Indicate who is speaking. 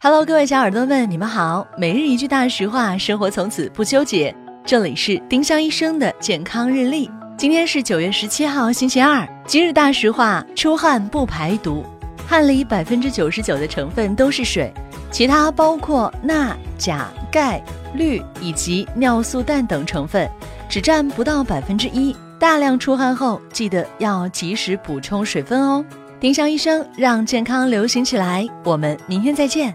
Speaker 1: Hello，各位小耳朵们，你们好。每日一句大实话，生活从此不纠结。这里是丁香医生的健康日历。今天是九月十七号，星期二。今日大实话：出汗不排毒。汗里百分之九十九的成分都是水，其他包括钠、钾、钙、氯以及尿素氮等成分，只占不到百分之一。大量出汗后，记得要及时补充水分哦。丁香医生让健康流行起来。我们明天再见。